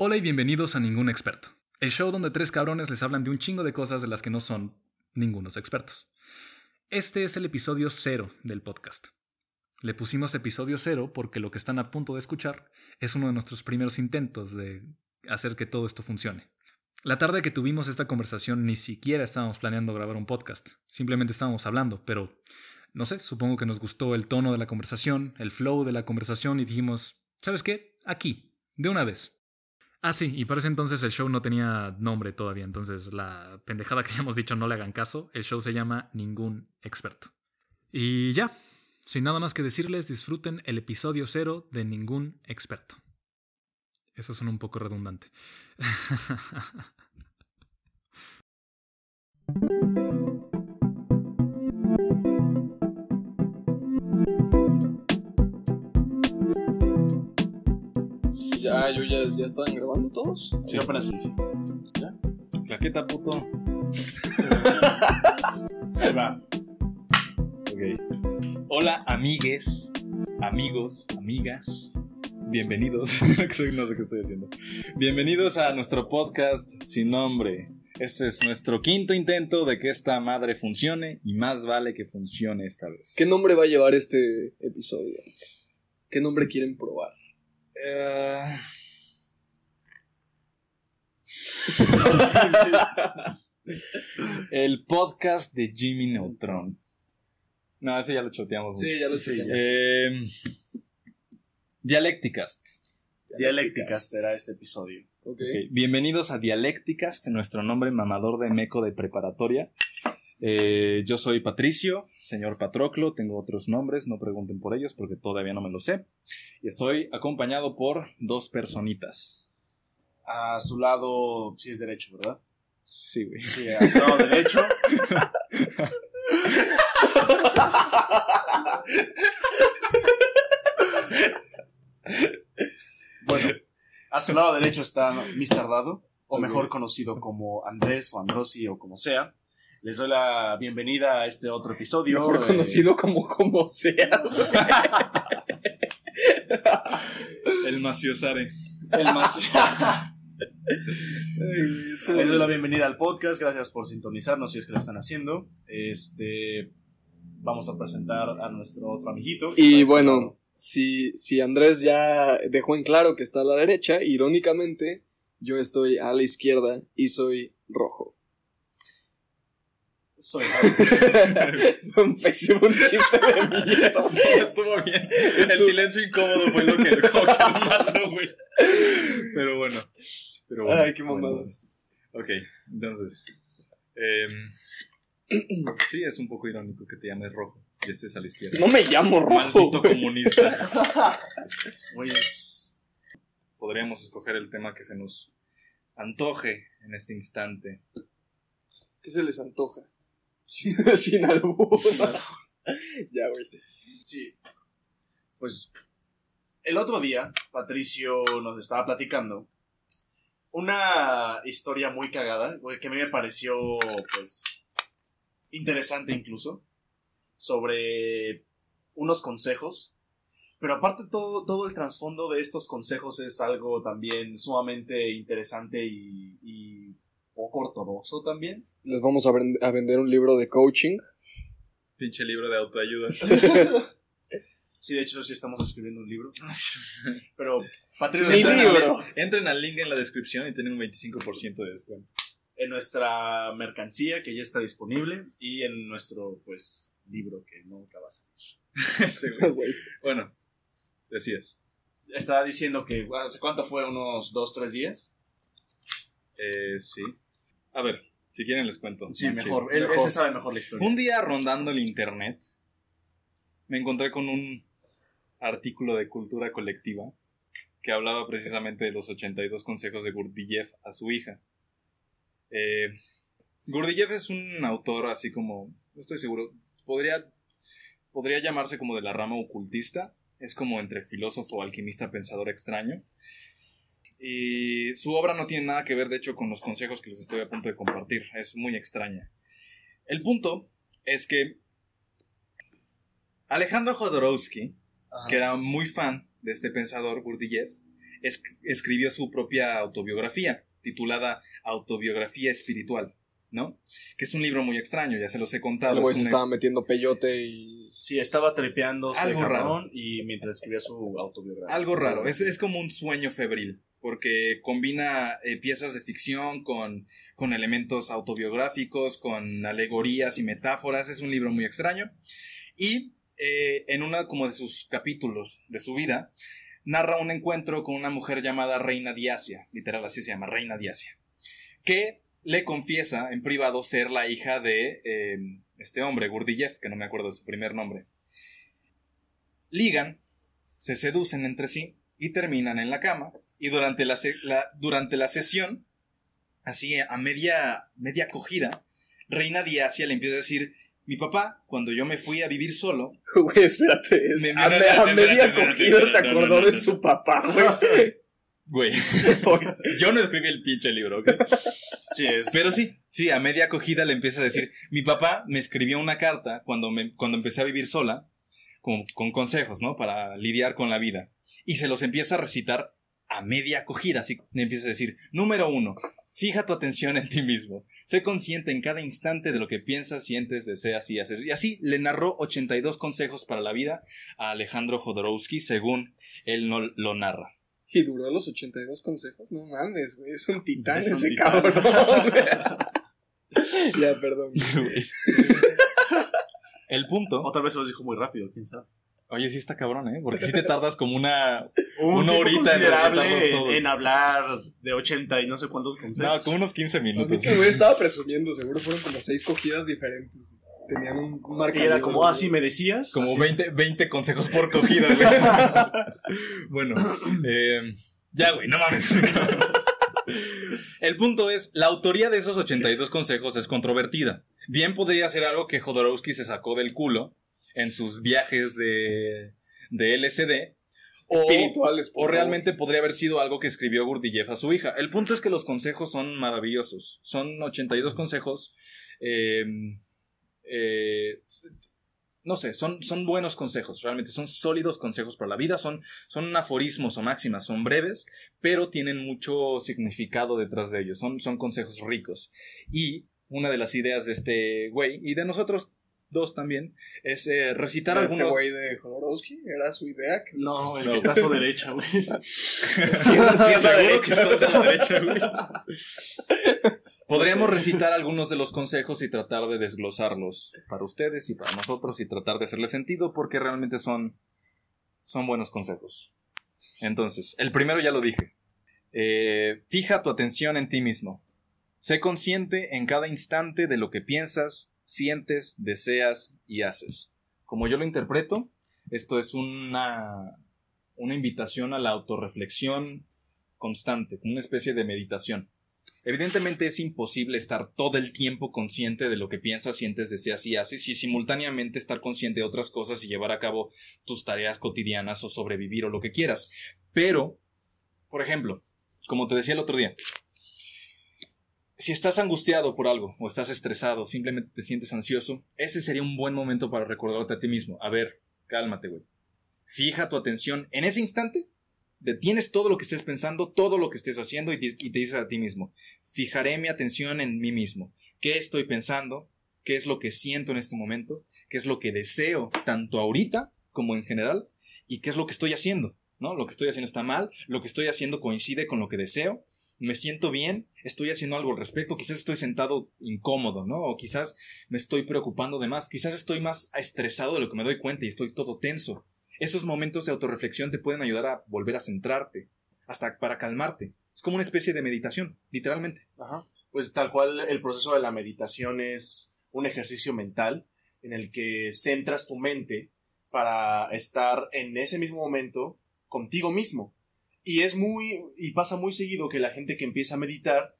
Hola y bienvenidos a Ningún Experto, el show donde tres cabrones les hablan de un chingo de cosas de las que no son ningunos expertos. Este es el episodio cero del podcast. Le pusimos episodio cero porque lo que están a punto de escuchar es uno de nuestros primeros intentos de hacer que todo esto funcione. La tarde que tuvimos esta conversación ni siquiera estábamos planeando grabar un podcast, simplemente estábamos hablando, pero no sé, supongo que nos gustó el tono de la conversación, el flow de la conversación y dijimos, ¿sabes qué? Aquí, de una vez. Ah, sí, y para ese entonces el show no tenía nombre todavía, entonces la pendejada que hayamos dicho no le hagan caso, el show se llama Ningún Experto. Y ya, sin nada más que decirles, disfruten el episodio cero de Ningún Experto. Eso suena un poco redundante. Yo ya, ya estaban grabando todos. Sí, apenas sí, sí. ¿Ya? Claqueta, puto. Ahí va. Ok. Hola, amigues, amigos, amigas. Bienvenidos. no sé qué estoy haciendo. Bienvenidos a nuestro podcast sin nombre. Este es nuestro quinto intento de que esta madre funcione y más vale que funcione esta vez. ¿Qué nombre va a llevar este episodio? ¿Qué nombre quieren probar? Eh, El podcast de Jimmy Neutron. No, ese ya lo choteamos. mucho. Sí, ya lo sé. Eh, Dialécticast. Dialécticas será este episodio. Bienvenidos a Dialécticast, nuestro nombre mamador de meco de preparatoria. Eh, yo soy Patricio, señor Patroclo, tengo otros nombres, no pregunten por ellos porque todavía no me lo sé. Y estoy acompañado por dos personitas. A su lado, sí es derecho, ¿verdad? Sí, güey. Sí, a su lado derecho. bueno, a su lado derecho está Mr. Dado, o mejor conocido como Andrés o Androsi o como sea. Les doy la bienvenida a este otro episodio. Mejor eh, conocido como como sea. El Maciosare. el más. Les doy la bienvenida al podcast, gracias por sintonizarnos si es que lo están haciendo. Este vamos a presentar a nuestro otro amiguito. Y bueno, si, si Andrés ya dejó en claro que está a la derecha, irónicamente, yo estoy a la izquierda y soy rojo. soy pésimo un chiste de mierda. Estuvo bien. El silencio incómodo fue lo que lo mató, güey. Pero bueno. Pero bueno. Ay, qué mamadas. Ok, entonces. em, sí, es un poco irónico que te llames rojo y estés a la izquierda. No me llamo rojo. Maldito comunista. Podríamos escoger el tema que se nos antoje en este instante. ¿Qué se les antoja? Sin, sin albur. ya, güey. sí. Pues el otro día Patricio nos estaba platicando una historia muy cagada, güey, que a mí me pareció pues interesante incluso sobre unos consejos Pero aparte todo, todo el trasfondo de estos consejos es algo también sumamente interesante y, y poco ortodoxo también. Les vamos a, a vender un libro de coaching. Pinche libro de autoayuda. Sí, de hecho sí estamos escribiendo un libro. Pero Mi libro. Entren al link en la descripción y tienen un 25% de descuento. en nuestra mercancía que ya está disponible y en nuestro pues libro que nunca va a salir. Este güey. Bueno, decías. Estaba diciendo que hace cuánto fue unos dos tres días. Eh, sí. A ver, si quieren les cuento. Sí, Ah, mejor. Él, él Mejor. se sabe mejor la historia. Un día rondando el internet, me encontré con un artículo de cultura colectiva que hablaba precisamente de los 82 consejos de Gurdjieff a su hija. Eh, Gurdjieff es un autor así como, no estoy seguro, podría, podría llamarse como de la rama ocultista, es como entre filósofo, alquimista, pensador extraño. Y su obra no tiene nada que ver, de hecho, con los consejos que les estoy a punto de compartir. Es muy extraña. El punto es que Alejandro Jodorowsky, Ajá. que era muy fan de este pensador Gurdjieff, es- escribió su propia autobiografía, titulada Autobiografía Espiritual, ¿no? Que es un libro muy extraño, ya se los he contado. Güey es se una- estaba metiendo peyote y. Sí, estaba trepeando Algo cabrón y mientras escribía su autobiografía. Algo raro, es, es como un sueño febril, porque combina eh, piezas de ficción con, con elementos autobiográficos, con alegorías y metáforas, es un libro muy extraño. Y eh, en uno como de sus capítulos de su vida, narra un encuentro con una mujer llamada Reina Diasia, literal así se llama, Reina Diasia, que le confiesa en privado ser la hija de eh, este hombre, Gurdjieff, que no me acuerdo de su primer nombre. Ligan, se seducen entre sí y terminan en la cama. Y durante la, durante la sesión, así a media, media cogida, Reina Diasia le empieza a decir, mi papá, cuando yo me fui a vivir solo, Güey, espérate. Me- a, no, no, me- a espérate, media cogida se acordó no, no, de no. su papá, güey. güey, yo no escribí el pinche libro, ¿ok? Sí, es. Pero sí, sí, a media acogida le empieza a decir, mi papá me escribió una carta cuando, me, cuando empecé a vivir sola, con, con consejos, ¿no? Para lidiar con la vida. Y se los empieza a recitar a media acogida, así le empieza a decir, número uno, fija tu atención en ti mismo, sé consciente en cada instante de lo que piensas, sientes, deseas y haces. Y así le narró 82 consejos para la vida a Alejandro Jodorowsky, según él no lo narra. Y duró los 82 consejos. No mames, güey. Es un titán Es un ese titán. cabrón. ya, perdón. El punto... Otra vez se lo dijo muy rápido, quién sabe. Oye, sí está cabrón, ¿eh? Porque sí te tardas como una... Un Una horita en en, todos. en hablar de 80 y no sé cuántos No, consejos. como unos 15 A mí minutos. güey estaba presumiendo, seguro fueron como seis cogidas diferentes. Tenían un y marcador. era como, ah, sí, me decías. Como Así. 20, 20 consejos por cogida, güey. bueno, eh, ya, güey, no mames. El punto es, la autoría de esos 82 consejos es controvertida. Bien podría ser algo que Jodorowsky se sacó del culo en sus viajes de, de LSD. O, espirituales. o realmente podría haber sido algo que escribió Gurdjieff a su hija. El punto es que los consejos son maravillosos. Son 82 consejos. eh, eh, no sé, son, son buenos consejos, realmente son sólidos consejos para la vida, son, son aforismos o máximas, son breves, pero tienen mucho significado detrás de ellos, son, son consejos ricos. Y una de las ideas de este güey, y de nosotros dos también, es eh, recitar Este algunos... güey de Jodorowsky era su idea. que- No, el No. que está a su derecha, güey. Sí, es así, es seguro que estás a la derecha, güey. Podríamos recitar algunos de los consejos y tratar de desglosarlos para ustedes y para nosotros y tratar de hacerle sentido porque realmente son, son buenos consejos. Entonces, el primero ya lo dije. Eh, fija tu atención en ti mismo. Sé consciente en cada instante de lo que piensas, sientes, deseas y haces. Como yo lo interpreto, esto es una, una invitación a la autorreflexión constante, una especie de meditación. Evidentemente es imposible estar todo el tiempo consciente de lo que piensas, sientes, deseas y haces y simultáneamente estar consciente de otras cosas y llevar a cabo tus tareas cotidianas o sobrevivir o lo que quieras. Pero, por ejemplo, como te decía el otro día, si estás angustiado por algo o estás estresado, simplemente te sientes ansioso, ese sería un buen momento para recordarte a ti mismo. A ver, cálmate, güey. Fija tu atención en ese instante detienes todo lo que estés pensando, todo lo que estés haciendo y te, y te dices a ti mismo, fijaré mi atención en mí mismo. ¿Qué estoy pensando? ¿Qué es lo que siento en este momento? ¿Qué es lo que deseo tanto ahorita como en general? ¿Y qué es lo que estoy haciendo? ¿No? Lo que estoy haciendo está mal, lo que estoy haciendo coincide con lo que deseo. Me siento bien, estoy haciendo algo al respecto, quizás estoy sentado incómodo, ¿no? O quizás me estoy preocupando de más, quizás estoy más estresado de lo que me doy cuenta y estoy todo tenso. Esos momentos de autorreflexión te pueden ayudar a volver a centrarte, hasta para calmarte. Es como una especie de meditación, literalmente. Ajá. Pues tal cual el proceso de la meditación es un ejercicio mental en el que centras tu mente para estar en ese mismo momento contigo mismo. Y es muy, y pasa muy seguido que la gente que empieza a meditar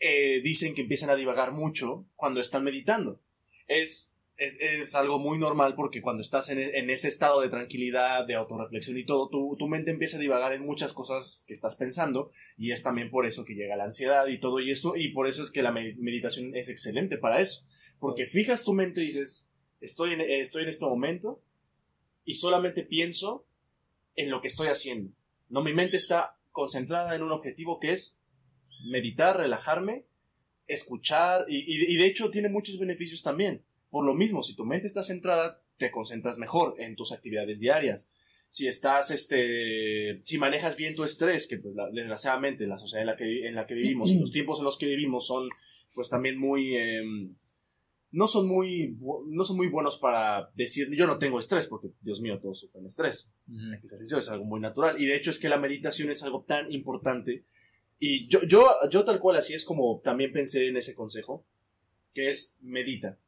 eh, dicen que empiezan a divagar mucho cuando están meditando. Es, es, es algo muy normal porque cuando estás en, en ese estado de tranquilidad, de autorreflexión y todo, tu, tu mente empieza a divagar en muchas cosas que estás pensando y es también por eso que llega la ansiedad y todo y eso, y por eso es que la me- meditación es excelente para eso. Porque fijas tu mente y dices, estoy en, estoy en este momento y solamente pienso en lo que estoy haciendo. No, mi mente está concentrada en un objetivo que es meditar, relajarme, escuchar, y, y- y de hecho tiene muchos beneficios también. Por lo mismo, si tu mente está centrada, te concentras mejor en tus actividades diarias. Si estás, este, si manejas bien tu estrés, que pues, la- desgraciadamente la sociedad en la que, en la que vivimos y los tiempos en los que vivimos son, pues también muy, em, no son muy, no son muy buenos para decir, yo no tengo estrés, porque Dios mío, todos sufren estrés. El ejercicio es algo muy natural. Y de hecho es que la meditación es algo tan importante. Y yo, yo, yo tal cual así es como también pensé en ese consejo, que es medita.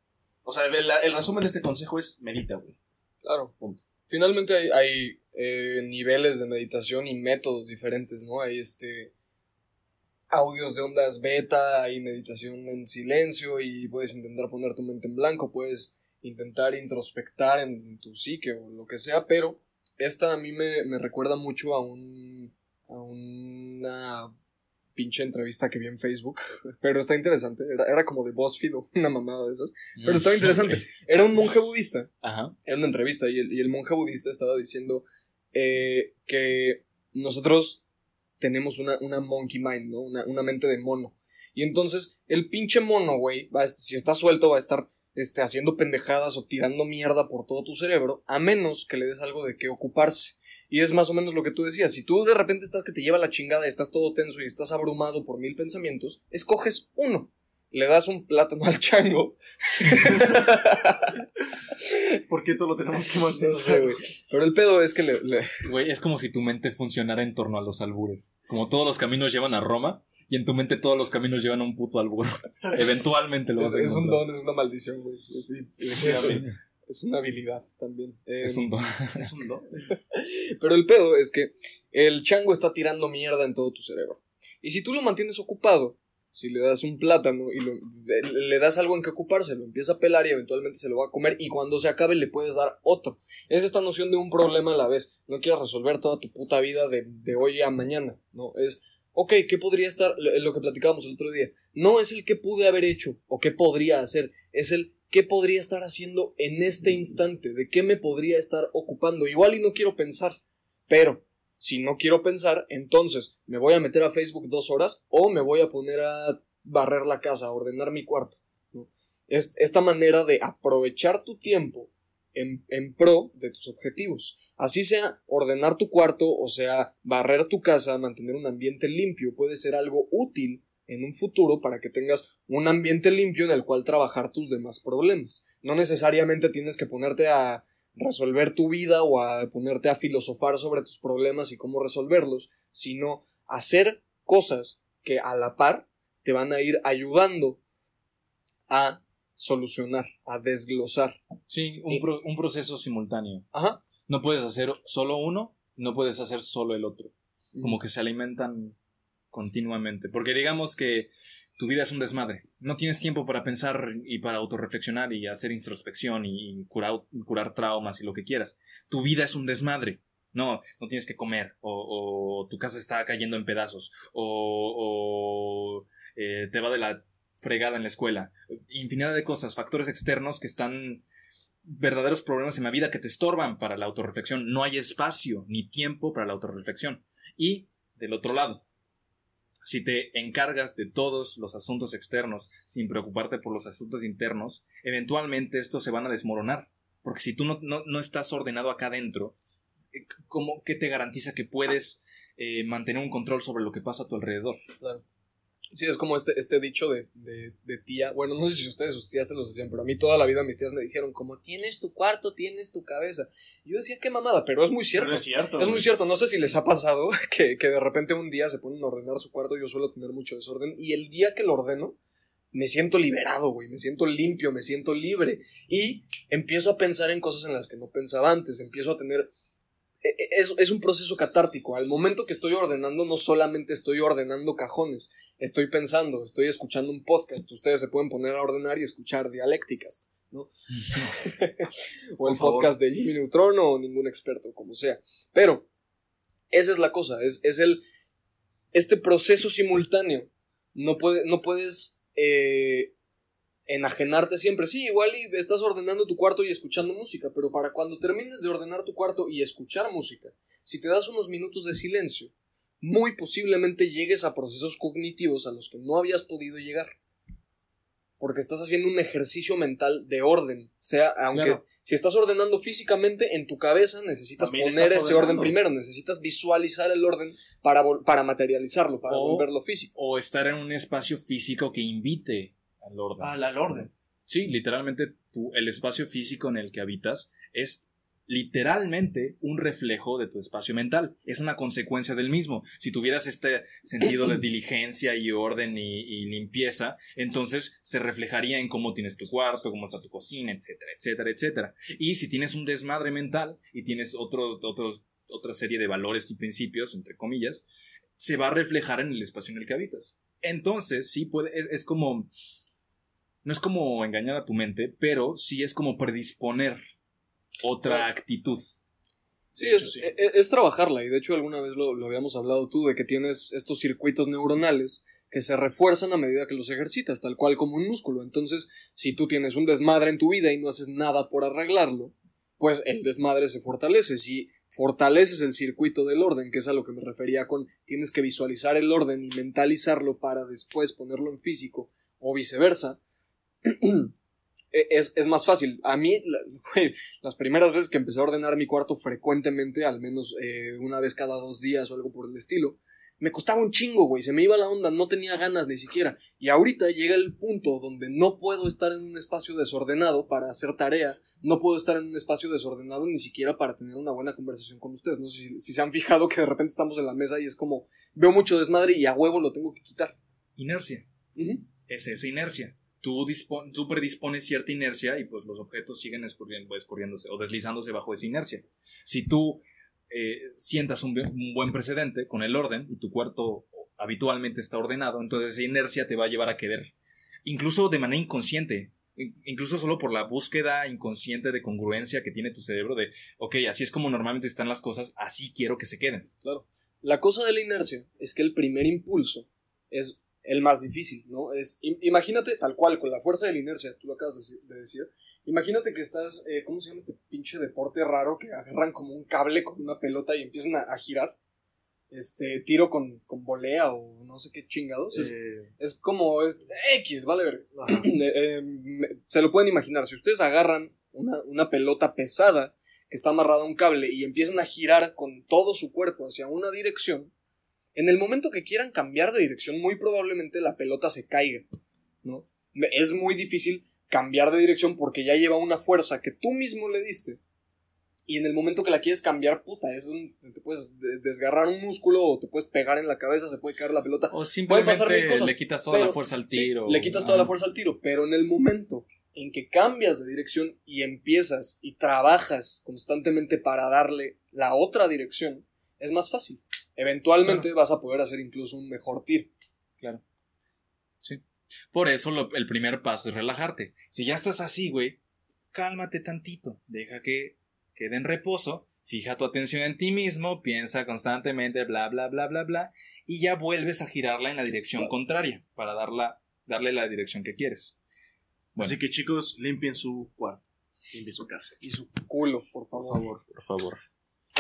O sea, el, el resumen de este consejo es medita, güey. Claro. Punto. Finalmente hay, hay, eh, niveles de meditación y métodos diferentes, ¿no? Hay este audios de ondas beta, hay meditación en silencio y puedes intentar poner tu mente en blanco, puedes intentar introspectar en tu psique o lo que sea, pero esta a mí me, me recuerda mucho a un a una pinche entrevista que vi en Facebook, pero está interesante, era, era como de BuzzFeed o una mamada de esas, pero estaba interesante. Era un monje budista Ajá. era una entrevista y el, y el monje budista estaba diciendo eh, que nosotros tenemos una, una monkey mind, ¿no? Una, una mente de mono. Y entonces el pinche mono, güey, si está suelto va a estar este, haciendo pendejadas o tirando mierda por todo tu cerebro, a menos que le des algo de qué ocuparse. Y es más o menos lo que tú decías. Si tú de repente estás que te lleva la chingada y estás todo tenso y estás abrumado por mil pensamientos, escoges uno. Le das un plátano al chango. ¿Por qué todo lo tenemos que No mantener? sé, güey. Pero el pedo es que le- le, Güey, es como si tu mente funcionara en torno a los albures. Como todos los caminos llevan a Roma y en tu mente todos los caminos llevan a un puto albur. Eventualmente lo vas Es, a es un don, es una maldición, güey. Es una habilidad también. Eh, Es un don. Es un don. Pero el pedo es que el chango está tirando mierda en todo tu cerebro. Y si tú lo mantienes ocupado, si le das un plátano y lo- le- le das algo en que ocuparse, lo empieza a pelar y eventualmente se lo va a comer y cuando se acabe le puedes dar otro. Es esta noción de un problema a la vez. No quieres resolver toda tu puta vida de, de hoy a mañana. No, es, ok, ¿qué podría estar? Lo, lo que platicábamos el otro día. No es el que pude haber hecho o qué podría hacer. Es el qué podría estar haciendo en este instante. De qué me podría estar ocupando. Igual y no quiero pensar. Pero si no quiero pensar, entonces me voy a meter a Facebook dos horas o me voy a poner a barrer la casa, a ordenar mi cuarto. Es esta manera de aprovechar tu tiempo en, en pro de tus objetivos. Así sea ordenar tu cuarto, o sea, barrer tu casa, mantener un ambiente limpio, puede ser algo útil en un futuro para que tengas un ambiente limpio en el cual trabajar tus demás problemas. No necesariamente tienes que ponerte a resolver tu vida o a ponerte a filosofar sobre tus problemas y cómo resolverlos, sino hacer cosas que a la par te van a ir ayudando a solucionar, a desglosar. Sí, un, pro- un proceso simultáneo. Ajá. No puedes hacer solo uno, no puedes hacer solo el otro. Como que se alimentan continuamente. Porque digamos que tu vida es un desmadre. No tienes tiempo para pensar y para autorreflexionar y hacer introspección y curar, traumas y lo que quieras. Tu vida es un desmadre. No, no tienes que comer, o, o tu casa está cayendo en pedazos, o, o, eh, te va de la fregada en la escuela. Infinidad de cosas, factores externos que están verdaderos problemas en la vida que te estorban para la autorreflexión. No hay espacio ni tiempo para la autorreflexión. Y del otro lado, si te encargas de todos los asuntos externos sin preocuparte por los asuntos internos, eventualmente estos se van a desmoronar. Porque si tú no, no, no estás ordenado acá adentro, eh, ¿cómo que te garantiza que puedes eh, mantener un control sobre lo que pasa a tu alrededor? Claro. Sí, es como este, este dicho de, de, de tía. Bueno, no sé si ustedes, sus tías se los decían, pero a mí toda la vida mis tías me dijeron, como tienes tu cuarto, tienes tu cabeza. Y yo decía, qué mamada, pero es muy cierto. Pero es cierto. Es muy cierto, no sé si les ha pasado que, que de repente un día se ponen a ordenar su cuarto, yo suelo tener mucho desorden, y el día que lo ordeno, me siento liberado, güey, me siento limpio, me siento libre, y empiezo a pensar en cosas en las que no pensaba antes, empiezo a tener... e- e- Es, es un proceso catártico. Al momento que estoy ordenando, no solamente estoy ordenando cajones, estoy pensando, estoy escuchando un podcast. Ustedes se pueden poner a ordenar y escuchar dialécticas, ¿no? o el Por favor. podcast de Jimmy Neutron o ningún experto, como sea. Pero esa es la cosa, es, es el este proceso simultáneo. No, puede, no puedes eh, enajenarte siempre. Sí, igual y estás ordenando tu cuarto y escuchando música, pero para cuando termines de ordenar tu cuarto y escuchar música, si te das unos minutos de silencio, muy posiblemente llegues a procesos cognitivos a los que no habías podido llegar. Porque estás haciendo un ejercicio mental de orden. Sea, aunque Claro. si estás ordenando físicamente, en tu cabeza necesitas También poner ese orden primero. Necesitas visualizar el orden para, para materializarlo, para O- volverlo físico. O estar en un espacio físico que invite al orden. Al, al orden. Sí, literalmente el espacio físico en el que habitas es literalmente un reflejo de tu espacio mental. Es una consecuencia del mismo. Si tuvieras este sentido de diligencia y orden y, y limpieza, entonces se reflejaría en cómo tienes tu cuarto, cómo está tu cocina, etcétera, etcétera, etcétera. Y si tienes un desmadre mental y tienes otro, otra serie de valores y principios, entre comillas, se va a reflejar en el espacio en el que habitas. Entonces, sí puede, es, es como, no es como engañar a tu mente, pero sí es como predisponer otra Claro. actitud. Sí, De es, hecho, sí. e- e- es trabajarla. Y de hecho, alguna vez lo, lo habíamos hablado tú, de que tienes estos circuitos neuronales que se refuerzan a medida que los ejercitas, tal cual como un músculo. Entonces, si tú tienes un desmadre en tu vida y no haces nada por arreglarlo, pues el desmadre se fortalece. Si fortaleces el circuito del orden, que es a lo que me refería con tienes que visualizar el orden y mentalizarlo para después ponerlo en físico, o viceversa, es, es más fácil. A mí, las primeras veces que empecé a ordenar mi cuarto frecuentemente, al menos eh, una vez cada dos días o algo por el estilo, me costaba un chingo, güey, se me iba la onda, no tenía ganas ni siquiera. Y ahorita llega el punto donde no puedo estar en un espacio desordenado para hacer tarea, no puedo estar en un espacio desordenado ni siquiera para tener una buena conversación con ustedes. No sé si, si se han fijado que de repente estamos en la mesa y es como, veo mucho desmadre y a huevo lo tengo que quitar. Inercia. Ujú. Es esa inercia. Tú, tú predispones cierta inercia y pues los objetos siguen escurriendo, escurriéndose o deslizándose bajo esa inercia. Si tú eh, sientas un, bu- un buen precedente con el orden y tu cuarto habitualmente está ordenado, entonces esa inercia te va a llevar a querer. Incluso de manera inconsciente. in- Incluso solo por la búsqueda inconsciente de congruencia que tiene tu cerebro de, ok, así es como normalmente están las cosas, así quiero que se queden. La cosa de la inercia es que el primer impulso es el más difícil, ¿no? Es, im- imagínate, tal cual, con la fuerza de la inercia, tú lo acabas de deci- de decir, imagínate que estás, eh, ¿cómo se llama este pinche deporte raro que agarran como un cable con una pelota y empiezan a, a girar? Este, tiro con, con volea o no sé qué chingados. Es, Eh, es como, es X, vale ver. Eh, me- se lo pueden imaginar, si ustedes agarran una, una pelota pesada que está amarrada a un cable y empiezan a girar con todo su cuerpo hacia una dirección, en el momento que quieran cambiar de dirección, muy probablemente la pelota se caiga, ¿no? Es muy difícil cambiar de dirección porque ya lleva una fuerza que tú mismo le diste. Y en el momento que la quieres cambiar, puta, es un- te puedes de- desgarrar un músculo o te puedes pegar en la cabeza, se puede caer la pelota. O pasar simplemente cosas, le quitas toda pero- la fuerza al Sí, tiro. le quitas toda la fuerza al tiro, pero en el momento en que cambias de dirección y empiezas y trabajas constantemente para darle la otra dirección, es más fácil. Eventualmente vas a poder hacer incluso un mejor tiro. Por eso lo- el primer paso es relajarte. Si ya estás así, güey, cálmate tantito. Deja que quede en reposo. Fija tu atención en ti mismo. Piensa constantemente, bla, bla, bla, bla, bla. Y ya vuelves a girarla en la dirección contraria para darla, darle la dirección que quieres. Bueno, Así que chicos, limpien su cuarto. Limpien su casa. Y su culo, por Por favor. favor. por favor.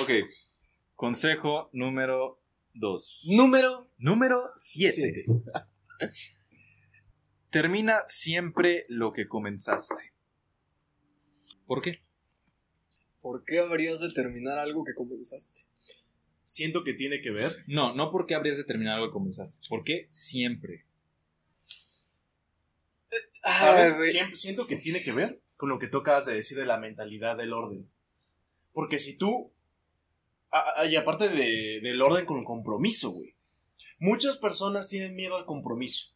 Ok. Consejo número 2. Número Número 7. Siete. Termina siempre lo que comenzaste. ¿Por qué? ¿Por qué habrías de terminar algo que comenzaste? Siento que tiene que ver. No, no porque habrías de terminar algo que comenzaste. ¿Por qué siempre? ¿Sabes? Ah, güey. Siempre, siento que tiene que ver con lo que tú acabas de decir de la mentalidad del orden. Porque si tú. A- a- y aparte de- del orden con compromiso, güey. Muchas personas tienen miedo al compromiso.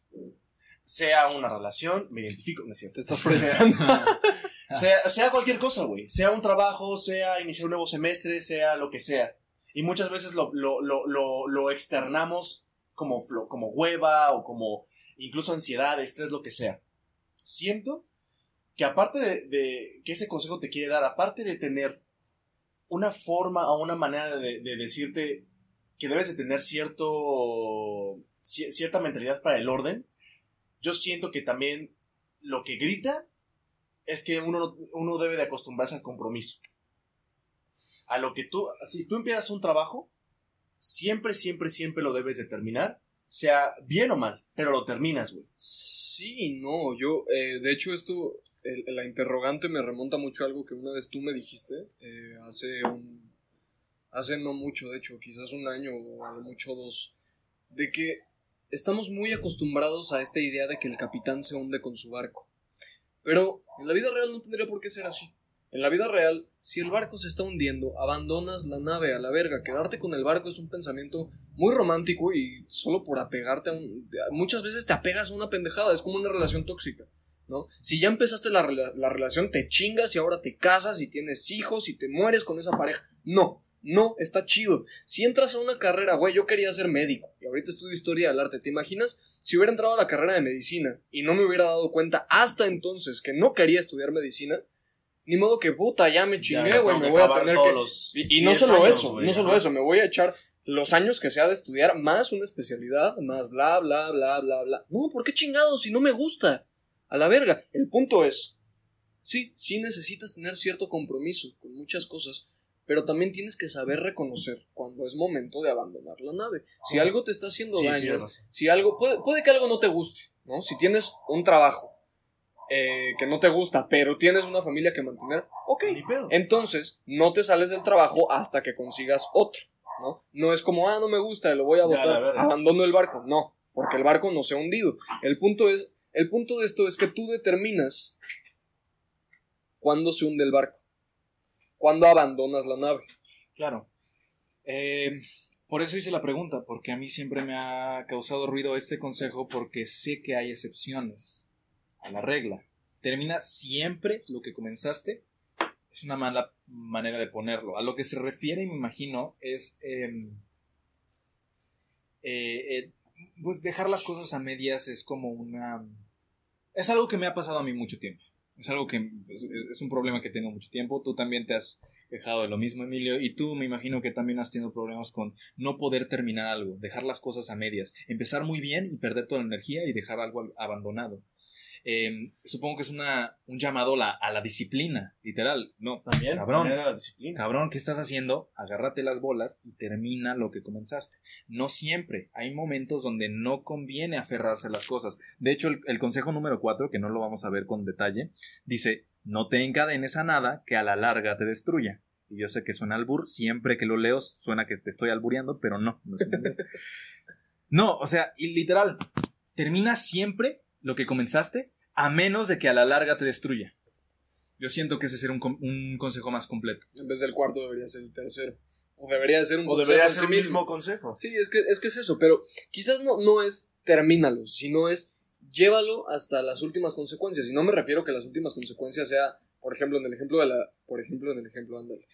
Sea una relación, me identifico, no es cierto. Te estás presentando. Sea, sea cualquier cosa, güey. Sea un trabajo, sea iniciar un nuevo semestre, sea lo que sea. Y muchas veces lo, lo, lo, lo, lo externamos como, como hueva o como incluso ansiedad, estrés, lo que sea. Siento que aparte de, de que ese consejo te quiere dar, aparte de tener una forma o una manera de, de decirte que debes de tener cierto, ci- cierta mentalidad para el orden, yo siento que también lo que grita es que uno, uno debe de acostumbrarse al compromiso. A lo que tú, si tú empiezas un trabajo, siempre, siempre, siempre lo debes de terminar, sea bien o mal, pero lo terminas, güey. Sí, no, yo, eh, de hecho esto, el- la interrogante me remonta mucho a algo que una vez tú me dijiste, eh, hace un, hace no mucho, de hecho, quizás un año o a mucho dos, de que estamos muy acostumbrados a esta idea de que el capitán se hunde con su barco. Pero en la vida real no tendría por qué ser así. En la vida real, si el barco se está hundiendo, abandonas la nave a la verga. Quedarte con el barco es un pensamiento muy romántico y solo por apegarte a un... Muchas veces te apegas a una pendejada, es como una relación tóxica, ¿no? Si ya empezaste la, la relación, te chingas y ahora te casas y tienes hijos y te mueres con esa pareja. No, no, está chido. Si entras a una carrera, güey, yo quería ser médico y ahorita estudio historia del arte, ¿te imaginas? Si hubiera entrado a la carrera de medicina y no me hubiera dado cuenta hasta entonces que no quería estudiar medicina, ni modo que puta, ya me chingué, güey, me voy a tener que... Y, y no 10 solo años, eso, güey, no solo ajá. eso, me voy a echar los años que sea de estudiar más una especialidad, más bla, bla, bla, bla, bla. No, ¿por qué chingados si no me gusta? A la verga. El punto es, sí, sí necesitas tener cierto compromiso con muchas cosas, pero también tienes que saber reconocer cuando es momento de abandonar la nave. Si algo te está haciendo Sí, daño, si algo, puede, puede que algo no te guste, ¿no? Si tienes un trabajo eh, que no te gusta, pero tienes una familia que mantener, ok. Entonces, no te sales del trabajo hasta que consigas otro, ¿no? No es como, ah, no me gusta, lo voy a verga. abandono el barco. No, porque el barco no se ha hundido. El punto es, el punto de esto es que tú determinas cuándo se hunde el barco, cuándo abandonas la nave. Claro. Eh, por eso hice la pregunta, porque a mí siempre me ha causado ruido este consejo, porque sé que hay excepciones a la regla. Termina siempre lo que comenzaste. Es una mala manera de ponerlo. A lo que se refiere, me imagino, es em, eh, eh, pues dejar las cosas a medias es como una... Es algo que me ha pasado a mí mucho tiempo. Es algo que pues, es un problema que tengo mucho tiempo. Tú también te has quejado de lo mismo, Emilio. Y tú me imagino que también has tenido problemas con no poder terminar algo, dejar las cosas a medias, empezar muy bien y perder toda la energía y dejar algo al- abandonado. Eh, supongo que es una, un llamado a la, a la disciplina, literal. No, También, Cabrón. también era la disciplina. cabrón, ¿qué estás haciendo? Agárrate las bolas y termina lo que comenzaste. No siempre. Hay momentos donde no conviene aferrarse a las cosas. De hecho, el, el consejo número 4, que no lo vamos a ver con detalle, dice, no te encadenes a nada que a la larga te destruya. Y yo sé que suena albur, siempre que lo leo suena que te estoy albureando, pero no, no. No, o sea, y literal, termina siempre lo que comenzaste, a menos de que a la larga te destruya. Yo siento que ese sería un, un consejo más completo. En vez del cuarto debería ser el tercero. O debería ser un O consejo debería ser sí el mismo. mismo consejo. Sí, es que, es que es eso, pero quizás no, no es termínalo, sino es llévalo hasta las últimas consecuencias. Y no me refiero que las últimas consecuencias sea, por ejemplo, en el ejemplo de la, por ejemplo, en el ejemplo, ándale.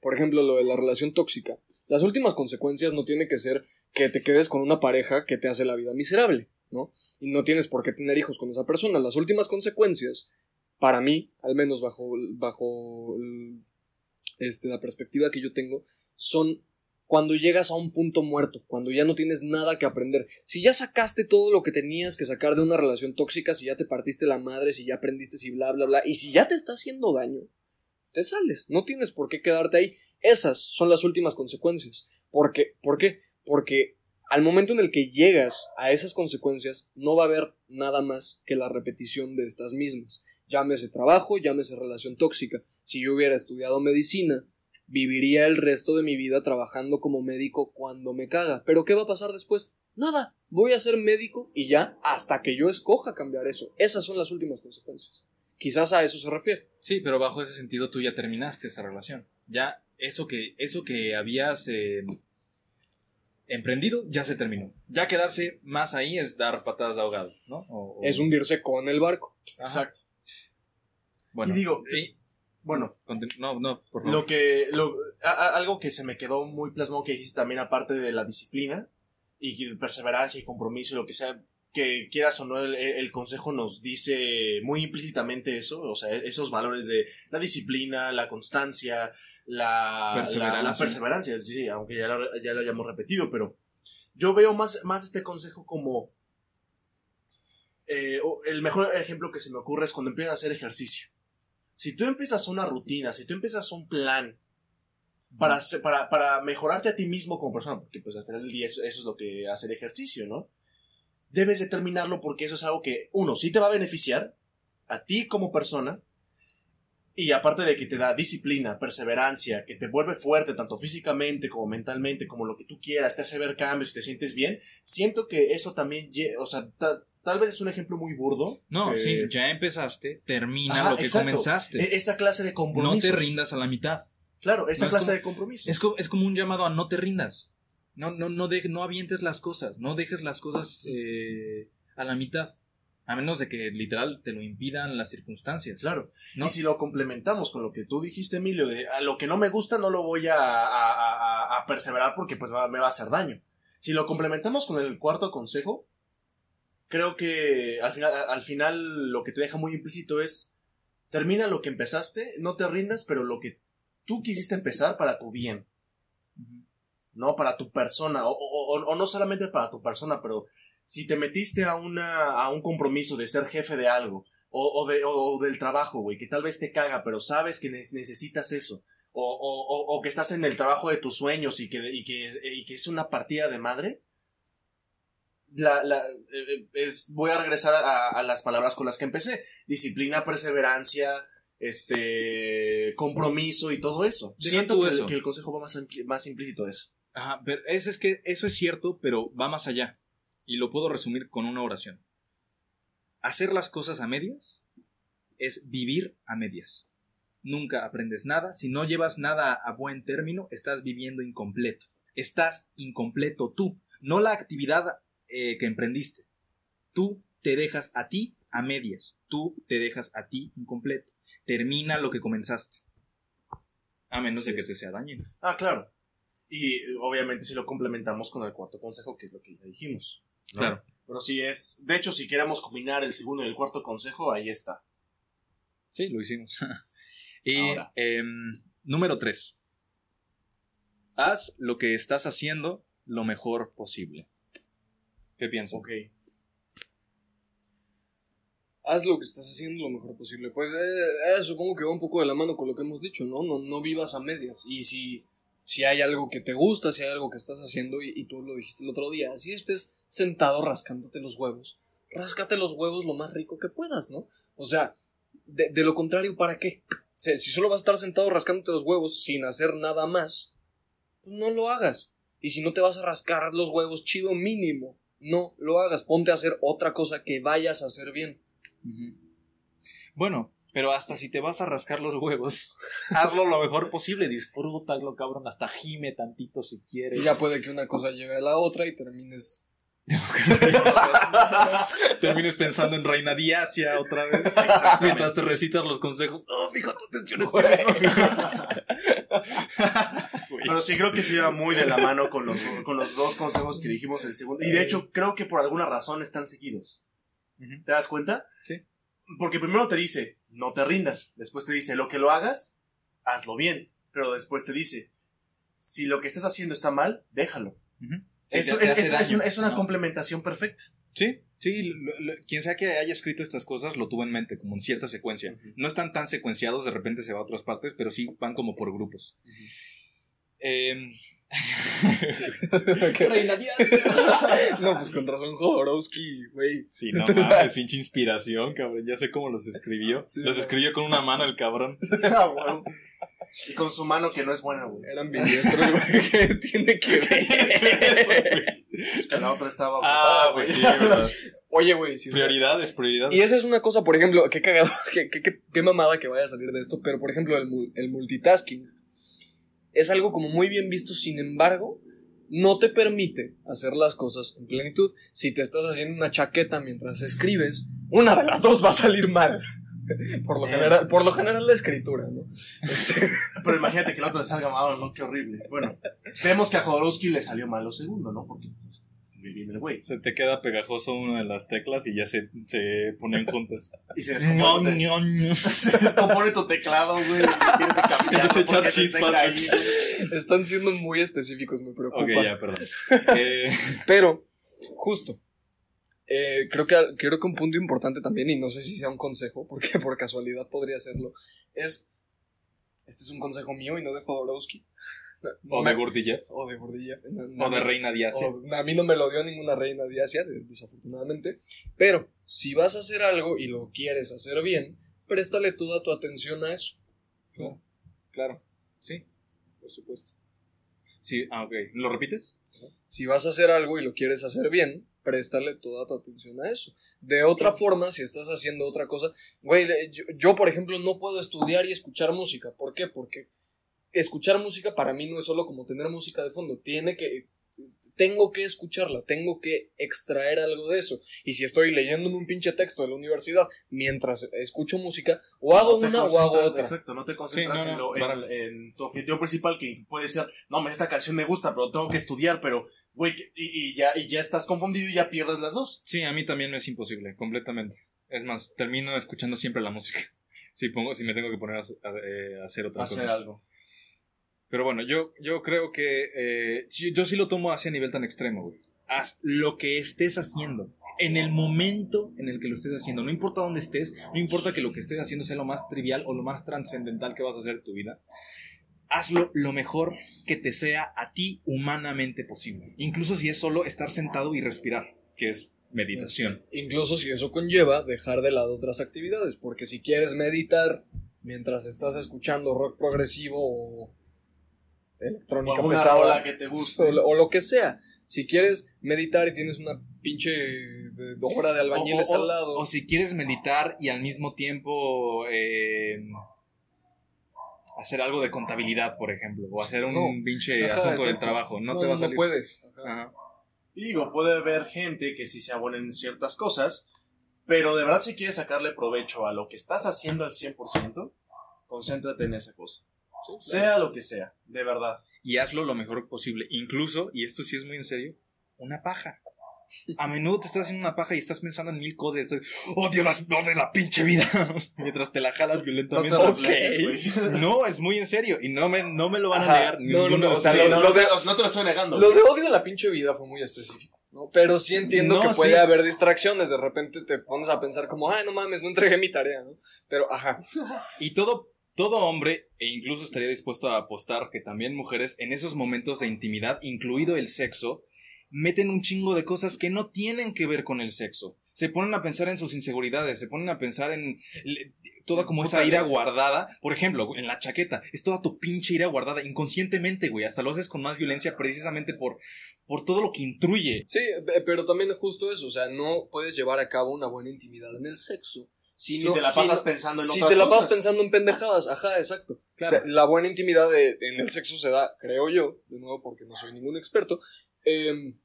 Por ejemplo, lo de la relación tóxica. Las últimas consecuencias no tiene que ser que te quedes con una pareja que te hace la vida miserable, ¿no? Y no tienes por qué tener hijos con esa persona. Las últimas consecuencias, para mí, al menos bajo, bajo este, la perspectiva que yo tengo, son cuando llegas a un punto muerto, cuando ya no tienes nada que aprender. Si ya sacaste todo lo que tenías que sacar de una relación tóxica, si ya te partiste la madre, si ya aprendiste, si bla, bla, bla, y si ya te está haciendo daño, te sales. No tienes por qué quedarte ahí. Esas son las últimas consecuencias. Porque, ¿Por qué? Porque al momento en el que llegas a esas consecuencias, no va a haber nada más que la repetición de estas mismas. Llámese trabajo, llámese relación tóxica. Si yo hubiera estudiado medicina, viviría el resto de mi vida trabajando como médico cuando me caga. Pero ¿qué va a pasar después? Nada. Voy a ser médico y ya hasta que yo escoja cambiar eso. Esas son las últimas consecuencias. Quizás a eso se refiere. Sí, pero bajo ese sentido tú ya terminaste esa relación. Ya eso que, eso que habías eh, emprendido ya se terminó. Ya quedarse más ahí es dar patadas de ahogado, ¿no? O- o- Es hundirse con el barco. Ajá. Exacto. Bueno, Y digo, sí. Bueno, No, no, por favor. lo que. lo- a- a- algo que se me quedó muy plasmado que dijiste también, aparte de la disciplina y perseverancia y compromiso y lo que sea, que quieras o no, el, el consejo nos dice muy implícitamente eso, o sea, esos valores de la disciplina, la constancia, la Perseverancia. la- la perseverancia, sí, aunque ya lo, ya lo hayamos repetido, pero yo veo más, más este consejo como eh, el mejor ejemplo que se me ocurre es cuando empiezas a hacer ejercicio. Si tú empiezas una rutina, si tú empiezas un plan para, para, para mejorarte a ti mismo como persona, porque pues al final del día eso, eso es lo que hace el ejercicio, ¿no? Debes determinarlo porque eso es algo que, uno, sí te va a beneficiar a ti como persona, y aparte de que te da disciplina, perseverancia, que te vuelve fuerte tanto físicamente como mentalmente, como lo que tú quieras, te hace ver cambios y te sientes bien, siento que eso también, o sea, ta- tal vez es un ejemplo muy burdo. No, eh, sí, ya empezaste, termina ajá, lo que exacto. comenzaste. e- Esa clase de no compromisos. te rindas a la mitad. Claro, esa No, es clase como- de compromisos. Es, es como un llamado a no te rindas. No, no, no, de- no avientes las cosas. No dejes las cosas eh, a la mitad. A menos de que literal te lo impidan las circunstancias. Claro. ¿no? Y si lo complementamos con lo que tú dijiste, Emilio, de a lo que no me gusta no lo voy a, a- a- a perseverar porque pues me va a hacer daño. Si lo complementamos con el cuarto consejo, creo que al final, al final lo que te deja muy implícito es termina lo que empezaste, no te rindas, pero lo que tú quisiste empezar para tu bien. No para tu persona, o, o- o- no solamente para tu persona, pero si te metiste a, una, a un compromiso de ser jefe de algo, o, o de, o del trabajo, güey, que tal vez te caga, pero sabes que ne- necesitas eso. O, o- o- o que estás en el trabajo de tus sueños y que, y que, es, y que es una partida de madre. La, la, eh, es, voy a regresar a, a las palabras con las que empecé. Disciplina, perseverancia, este compromiso y todo eso. Deja Siento que, el- eso. que el consejo va más, más implícito a eso. Ajá, pero es, es que eso es cierto, pero va más allá. Y lo puedo resumir con una oración. Hacer las cosas a medias es vivir a medias. Nunca aprendes nada. Si no llevas nada a buen término, estás viviendo incompleto. Estás incompleto tú, no la actividad eh, que emprendiste. Tú te dejas a ti a medias. Tú te dejas a ti incompleto. Termina lo que comenzaste. A menos de que te sea dañino. Ah, claro. Y obviamente si lo complementamos con el cuarto consejo, que es lo que ya dijimos. ¿no? Claro. Pero si es. De hecho, si queremos combinar el segundo y el cuarto consejo, ahí está. Sí, lo hicimos. y em, número 3. Haz lo que estás haciendo lo mejor posible. ¿Qué piensas? Ok. Haz lo que estás haciendo lo mejor posible. Pues eh, eh, supongo que va un poco de la mano con lo que hemos dicho, ¿no? No, no vivas a medias. Y si, si hay algo que te gusta, si hay algo que estás haciendo, y, tú lo dijiste el otro día, si estés sentado rascándote los huevos, ráscate los huevos lo más rico que puedas, ¿no? O sea, de, de lo contrario, ¿para qué? Si, si solo vas a estar sentado rascándote los huevos sin hacer nada más, pues no lo hagas. Y si no te vas a rascar los huevos, chido mínimo, no lo hagas. Ponte a hacer otra cosa que vayas a hacer bien. Bueno, pero hasta si te vas a rascar los huevos, hazlo lo mejor posible. Disfrútalo, cabrón. Hasta gime tantito si Y quieres. ya puede que una cosa llegue a la otra y termines. Termines pensando en Reina Diasia otra vez. Mientras te recitas los consejos. Oh, fija tu atención. Pero sí creo que sí va muy de la mano con los, con los dos consejos que dijimos el segundo. Y de hecho, creo que por alguna razón están seguidos. ¿Te das cuenta? Sí. Porque primero te dice, no te rindas. Después te dice, lo que lo hagas, hazlo bien. Pero después te dice, si lo que estás haciendo está mal, déjalo. Sí, Eso- te- te es, una, es una ¿no? complementación perfecta. Sí, sí, lo- lo- quien sea que haya escrito estas cosas lo tuvo en mente, como en cierta secuencia. No están tan secuenciados, de repente se va a otras partes, pero sí van como por grupos. Em, Reina No, pues con razón Jodorowsky, güey. sí, no mames, pinche inspiración, cabrón. Ya sé cómo los escribió. Sí, los sí. escribió con una mano el cabrón. Ah, bueno. Y con su mano que no es buena, güey. Eran ambidiestro, güey. ¿Qué tiene que ver? Es que la otra estaba. Ah, pues sí, verdad. Oye, güey, si está- Prioridades, prioridades. Y esa es una cosa, por ejemplo, qué cagado, qué, qué, qué- qué mamada que vaya a salir de esto, pero por ejemplo, el, mul- el multitasking es algo como muy bien visto, sin embargo, no te permite hacer las cosas en plenitud. Si te estás haciendo una chaqueta mientras escribes, una de las dos va a salir mal. Por lo, general, por lo general la escritura, ¿no? Este, Pero imagínate que la otra le salga mal, ¿no? Qué horrible. Bueno, vemos que a Jodorowsky le salió mal lo segundo, ¿no? Porque escribe bien el güey. Se te queda pegajoso una de las teclas y ya se, se ponen juntas. Y se descompone, se descompone tu teclado, güey. y Tienes que cambiarlo Empieza a echar chispas, ahí, están siendo muy específicos, me preocupa. ok, ya, perdón. Eh, Pero, justo, Eh, creo, que, creo que un punto importante también, y no sé si sea un consejo, porque por casualidad podría serlo, es. Este es un consejo mío y no de Jodorowsky. O de Gurdjieff. O de Gurdjieff. O de Reina de Asia. O- a mí no me lo dio ninguna reina de Asia, desafortunadamente. Pero, si vas a hacer algo y lo quieres hacer bien, préstale toda tu atención a eso. Claro, claro. Sí, por supuesto. Sí, ah, ok. ¿Lo repites? Si vas a hacer algo y lo quieres hacer bien, préstale toda tu atención a eso. De otra forma, si estás haciendo otra cosa, güey, yo, yo, por ejemplo no puedo estudiar y escuchar música. ¿Por qué? Porque escuchar música para mí no es solo como tener música de fondo, tiene que tengo que escucharla, tengo que extraer algo de eso. Y si estoy leyendo en un pinche texto de la universidad mientras escucho música, o hago No una o hago otra. Exacto, no te concentras Sí, no, en, lo- en- para- en tu objetivo principal que puede ser, no, me- esta canción me gusta, pero tengo que estudiar, pero, güey, y, y ya, y ya estás confundido y ya pierdes las dos. Sí, a mí también me es imposible, completamente. Es más, termino escuchando siempre la música. Si, pongo, si me tengo que poner a, a- eh, a hacer otra Hacer cosa. algo. Pero bueno, yo, yo creo que eh, yo sí lo tomo hacia nivel tan extremo, güey. Haz lo que estés haciendo. En el momento en el que lo estés haciendo. No importa dónde estés, no importa que lo que estés haciendo sea lo más trivial o lo más trascendental que vas a hacer en tu vida. Hazlo lo mejor que te sea a ti humanamente posible. Incluso si es solo estar sentado y respirar, que es meditación. Incluso si eso conlleva dejar de lado otras actividades, porque si quieres meditar mientras estás escuchando rock progresivo O electrónica alguna pesada que te guste. o, lo- o lo que sea, si quieres meditar y tienes una pinche de- hora de albañiles O- o- al lado, O si quieres meditar y al mismo tiempo eh, hacer algo de contabilidad, por ejemplo, o hacer un No. pinche Ajá, asunto del trabajo, no, no, te va a no salir. puedes. Ajá. Ajá. Y digo, puede haber gente que sí sea buena en ciertas cosas, pero de verdad si quieres sacarle provecho a lo que estás haciendo al 100%, concéntrate en esa cosa. Sea lo que sea, de verdad. Y hazlo lo mejor posible. Incluso, y esto sí es muy en serio, una paja. A menudo te estás haciendo una paja y estás pensando en mil cosas y estás, odio las odio la pinche vida. Mientras te la jalas violentamente. No reflejes. No, es muy en serio. Y no me, no me lo van a Ajá. negar. No, no, ninguno no, o sea, lo- no, lo no de- te- no te lo estoy negando. Lo de odio a la pinche vida fue muy específico. ¿no? Pero sí entiendo No, que puede sí. haber distracciones. De repente te pones a pensar como, ay, no mames, no entregué mi tarea, ¿no? Pero, ajá. Y todo, todo hombre, e incluso estaría dispuesto a apostar que también mujeres, en esos momentos de intimidad, incluido el sexo, meten un chingo de cosas que no tienen que ver con el sexo. Se ponen a pensar en sus inseguridades, se ponen a pensar en toda como esa ira guardada. Por ejemplo, en la chaqueta, es toda tu pinche ira guardada inconscientemente, güey. Hasta lo haces con más violencia precisamente por, por todo lo que intruye. Sí, pe- pero también justo eso. O sea, no puedes llevar a cabo una buena intimidad en el sexo. Si, Si no, te la pasas pensando en si otras te la cosas. pasas pensando en pendejadas, ajá, exacto. Claro. O sea, la buena intimidad de- en el sexo se da, creo yo, de nuevo porque no soy ningún experto, em,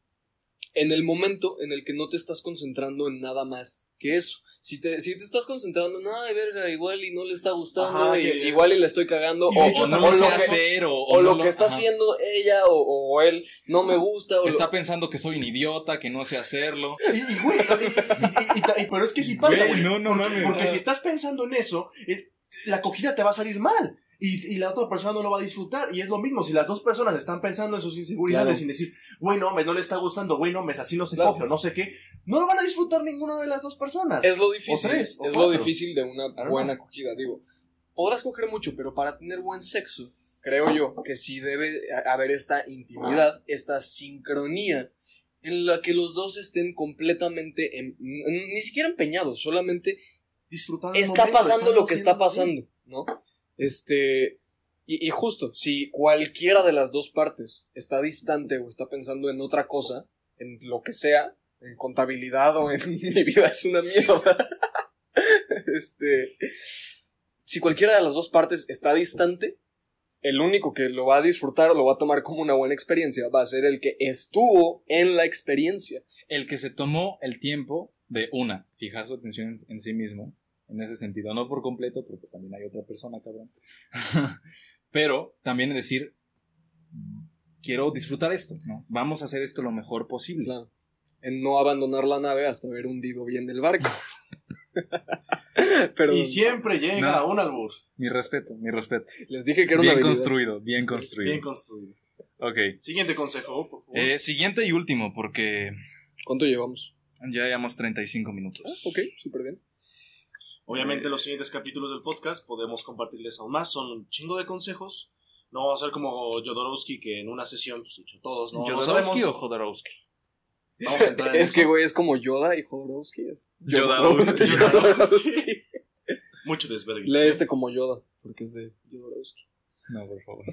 en el momento en el que no te estás concentrando en nada más que eso. Si te, si te estás concentrando en, ay, verga, igual y no le está gustando, Ajá, y- y es- igual y le estoy cagando, de o, hecho o no lo o sé lo que, hacer, o, o lo que está ajá. haciendo ella o, o él no me gusta, o lo- Está pensando que soy un idiota, que no sé hacerlo. Y, y, güey, y- y- y- y- pero es que sí pasa, Güey, güey. no, no porque, mames. porque si estás pensando en eso, eh, la acogida te va a salir mal. Y, y la otra persona no lo va a disfrutar. Y es lo mismo, si las dos personas están pensando en sus inseguridades Claro. sin decir, güey, no, me no le está gustando, güey, no, me así no se Claro. coge o no sé qué, no lo van a disfrutar ninguno de las dos personas. Es lo difícil. O tres, o es lo difícil de una buena acogida. Digo, podrás coger mucho, pero para tener buen sexo, creo yo que sí debe haber esta intimidad, esta sincronía en la que los dos estén completamente, ni siquiera empeñados, solamente Disfrutando está momento, pasando lo que está pasando, ¿no? Este. Y, justo, si cualquiera de las dos partes está distante o está pensando en otra cosa, en lo que sea, en contabilidad o en mi vida es una mierda. este. Si cualquiera de las dos partes está distante, el único que lo va a disfrutar o lo va a tomar como una buena experiencia va a ser el que estuvo en la experiencia. el que se tomó el tiempo de una, fijar su atención en, en sí mismo, en ese sentido, no por completo, porque también hay otra persona, cabrón. Pero también decir, quiero disfrutar esto, ¿no? Vamos a hacer esto lo mejor posible. Claro. En no abandonar la nave hasta haber hundido bien el barco. Y siempre llega No. un albur. Mi respeto, mi respeto. les dije que era Bien construido, bien construido. Bien construido. ok. Siguiente consejo, por favor. Eh, siguiente y último, porque ¿Cuánto llevamos? Ya llevamos 35 minutos. Ah, ok, súper bien. Obviamente los siguientes capítulos del podcast podemos compartirles aún más. Son un chingo de consejos. No vamos a ser como Jodorowsky que en una sesión pues hecho todos. No, ¿Jodorowsky o Jodorowsky? Vamos a entrar en Es eso. que, güey, es como Yoda y Jodorowsky. Es Jodorowsky. Jodorowsky. Mucho desvergue. Lee este como Yoda, porque es de Jodorowsky. No, por favor.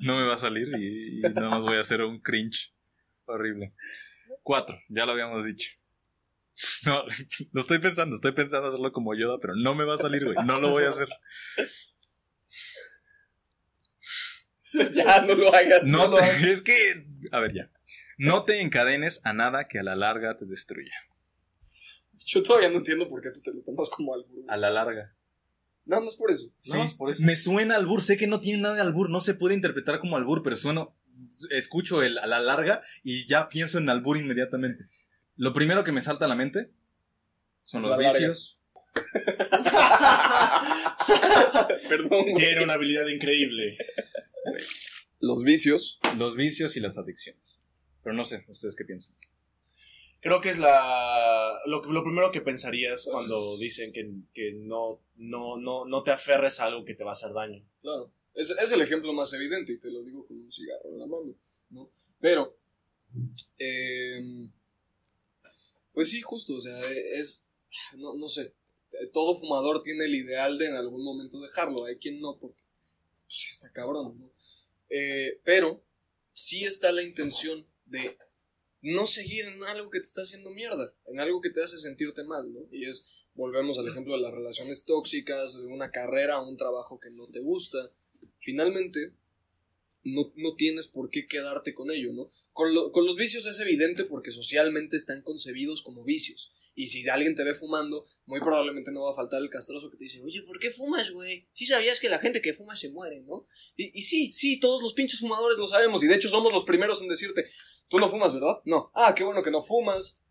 No me va a salir y, y nada más voy a hacer un cringe horrible. Cuatro, ya lo habíamos dicho. No, lo estoy pensando, estoy pensando hacerlo como Yoda, pero no me va a salir, güey. No lo voy a hacer. ya, no lo hagas. No, lo hagas. te- es que, a ver ya. No te encadenes a nada que a la larga te destruya. Yo todavía no entiendo por qué tú te lo tomas como albur. A la larga. Nada más por eso. Sí, Nada más por eso. Me suena albur, sé que no tiene nada de albur, no se puede interpretar como albur, pero sueno, escucho el a la larga y ya pienso en albur inmediatamente. Lo primero que me salta a la mente son Es los vicios. Perdón. güey. Tiene una habilidad increíble. Los vicios. Los vicios y las adicciones. Pero no sé, ¿ustedes qué piensan? Creo que es la lo, lo primero que pensarías Pues cuando es- dicen que, que no, no, no, no te aferres a algo que te va a hacer daño. Claro. Es, es el ejemplo más evidente y te lo digo con un cigarro en la mano. ¿no? Pero. eh, pues sí, justo. O sea, es. No, no sé. Todo fumador tiene el ideal de en algún momento dejarlo. Hay quien no, porque. Pues está cabrón, ¿no? Eh, pero. Sí está la intención de no seguir en algo que te está haciendo mierda, en algo que te hace sentirte mal, ¿no? Y es, volvemos al ejemplo de las relaciones tóxicas, de una carrera, un trabajo que no te gusta. Finalmente, no, no tienes por qué quedarte con ello, ¿no? Con, lo- con los vicios es evidente porque socialmente están concebidos como vicios. Y si alguien te ve fumando, muy probablemente no va a faltar el castroso que te dice, oye, ¿por qué fumas, güey? Sí sabías que la gente que fuma se muere, ¿no? Y, y sí, sí, todos los pinches fumadores lo sabemos. Y de hecho somos los primeros en decirte, Tú no fumas, ¿verdad? No. Ah, qué bueno que no fumas.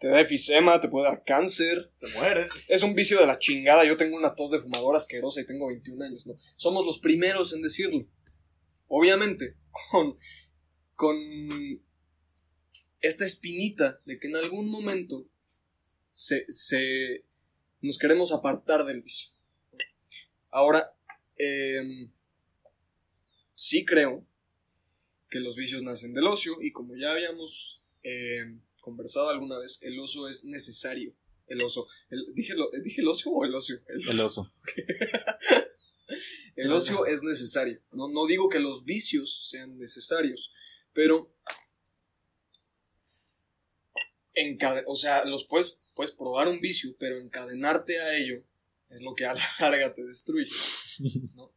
Te da efisema, te puede dar cáncer. Te mueres. Es un vicio de la chingada. Yo tengo una tos de fumador asquerosa y tengo 21 años, ¿no? Somos los primeros en decirlo. Obviamente, con, con esta espinita de que en algún momento se, se nos queremos apartar del vicio. Ahora, em, sí creo que los vicios nacen del ocio y como ya habíamos em, conversado alguna vez, el ocio es necesario. El oso. El- ¿dije, lo- ¿Dije el ocio o el ocio? El El oso. el ocio es necesario. No, no digo que los vicios sean necesarios, pero encade- o sea, los puedes, puedes probar un vicio, pero encadenarte a ello es lo que a la larga te destruye. ¿no?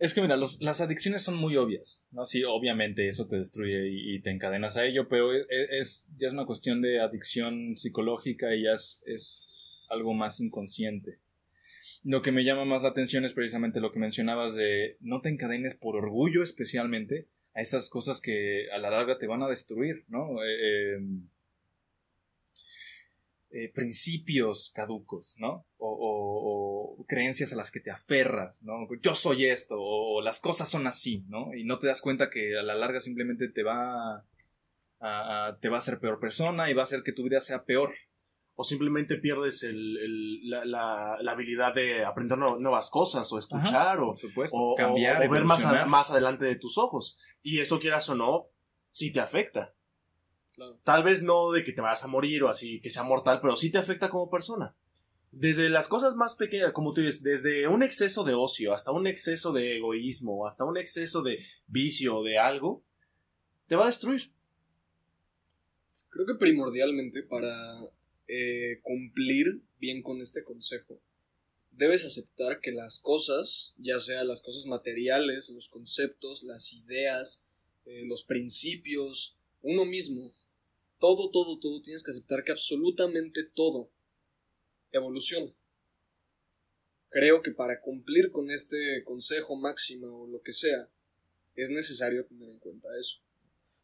Es que mira, los- las adicciones son muy obvias, ¿no? Sí, obviamente eso te destruye y, y te encadenas a ello, pero es, es- ya es una cuestión de adicción psicológica y ya es, es algo más inconsciente. Lo que me llama más la atención es precisamente lo que mencionabas de no te encadenes por orgullo especialmente a esas cosas que a la larga te van a destruir, ¿no? Eh, eh, eh, principios caducos, ¿no? O creencias a las que te aferras, ¿no? Yo soy esto, o las cosas son así, ¿no? Y no te das cuenta que a la larga simplemente te va a, a- te va a hacer peor persona y va a hacer que tu vida sea peor. O simplemente pierdes el, el- la, la- la habilidad de aprender nue- nuevas cosas o escuchar o, supuesto. o- cambiar, o ver más, a- más adelante de tus ojos. Y eso quieras o no, sí te afecta. Claro. Tal vez no de que te vayas a morir o así, que sea mortal, pero sí te afecta como persona. Desde las cosas más pequeñas, como tú dices, desde un exceso de ocio hasta un exceso de egoísmo, hasta un exceso de vicio de algo, te va a destruir. Creo que primordialmente para eh, cumplir bien con este consejo, debes aceptar que las cosas, ya sea las cosas materiales, los conceptos, las ideas, eh, los principios, uno mismo, todo, todo, todo, tienes que aceptar que absolutamente todo evoluciona. Creo que para cumplir con este consejo máximo o lo que sea, es necesario tener en cuenta eso.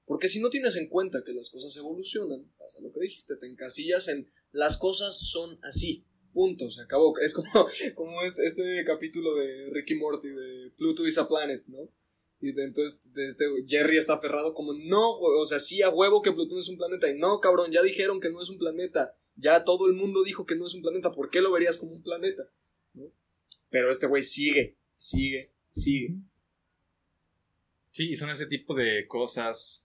Porque si no tienes en cuenta que las cosas evolucionan, pasa lo que dijiste, te encasillas en las cosas son así. Punto, se acabó. Es como, como este, este capítulo de Ricky Morty de Pluto is a Planet, ¿no? Y entonces de este, Jerry está aferrado como, no, o sea, sí a huevo que Plutón es un planeta. Y no, cabrón, ya dijeron que no es un planeta. Ya todo el mundo dijo que no es un planeta. ¿Por qué lo verías como un planeta? ¿No? Pero este güey sigue, sigue, sigue. Sí, y son ese tipo de cosas,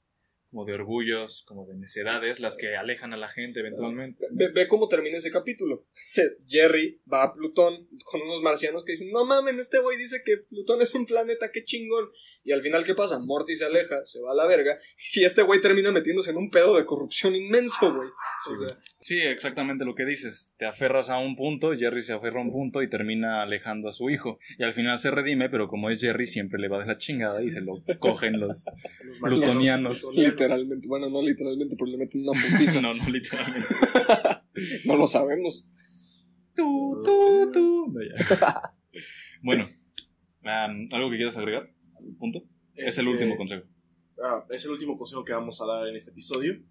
como de orgullos, como de necedades, las que alejan a la gente eventualmente. Ve, ve cómo termina ese capítulo. Jerry va a Plutón con unos marcianos que dicen, no mamen, este güey dice que Plutón es un planeta, qué chingón. Y al final, ¿qué pasa? Morty se aleja, se va a la verga, y este güey termina metiéndose en un pedo de corrupción inmenso, güey. O sea, Sí, exactamente lo que dices. Te aferras a un punto, Jerry se aferra a un punto y termina alejando a su hijo. Y al final se redime, pero como es Jerry, siempre le va de la chingada y se lo cogen los plutonianos. Literalmente, bueno, no literalmente, pero le meten una putiza. no, no, literalmente. no lo sabemos. Tú, tú, tú. No. Bueno, ¿algo que quieras agregar punto? Es el Este, último consejo. ah, es el último consejo que vamos a dar en este episodio.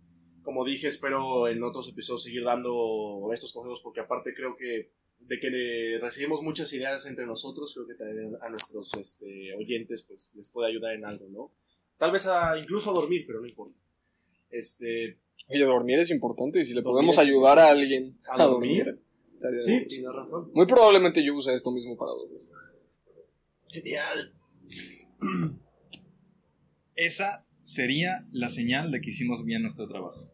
Como dije, espero en otros episodios seguir dando estos consejos porque aparte creo que de que recibimos muchas ideas entre nosotros, creo que también a nuestros este, oyentes pues les puede ayudar en algo, ¿no? Tal vez a, incluso a dormir, pero no importa. Este, Oye, dormir es importante y si le podemos ayudar a alguien ¿A a, dormir? dormir, estaría sí, bien. tienes razón. Muy probablemente yo use esto mismo para dormir. Genial. Esa sería la señal de que hicimos bien nuestro trabajo.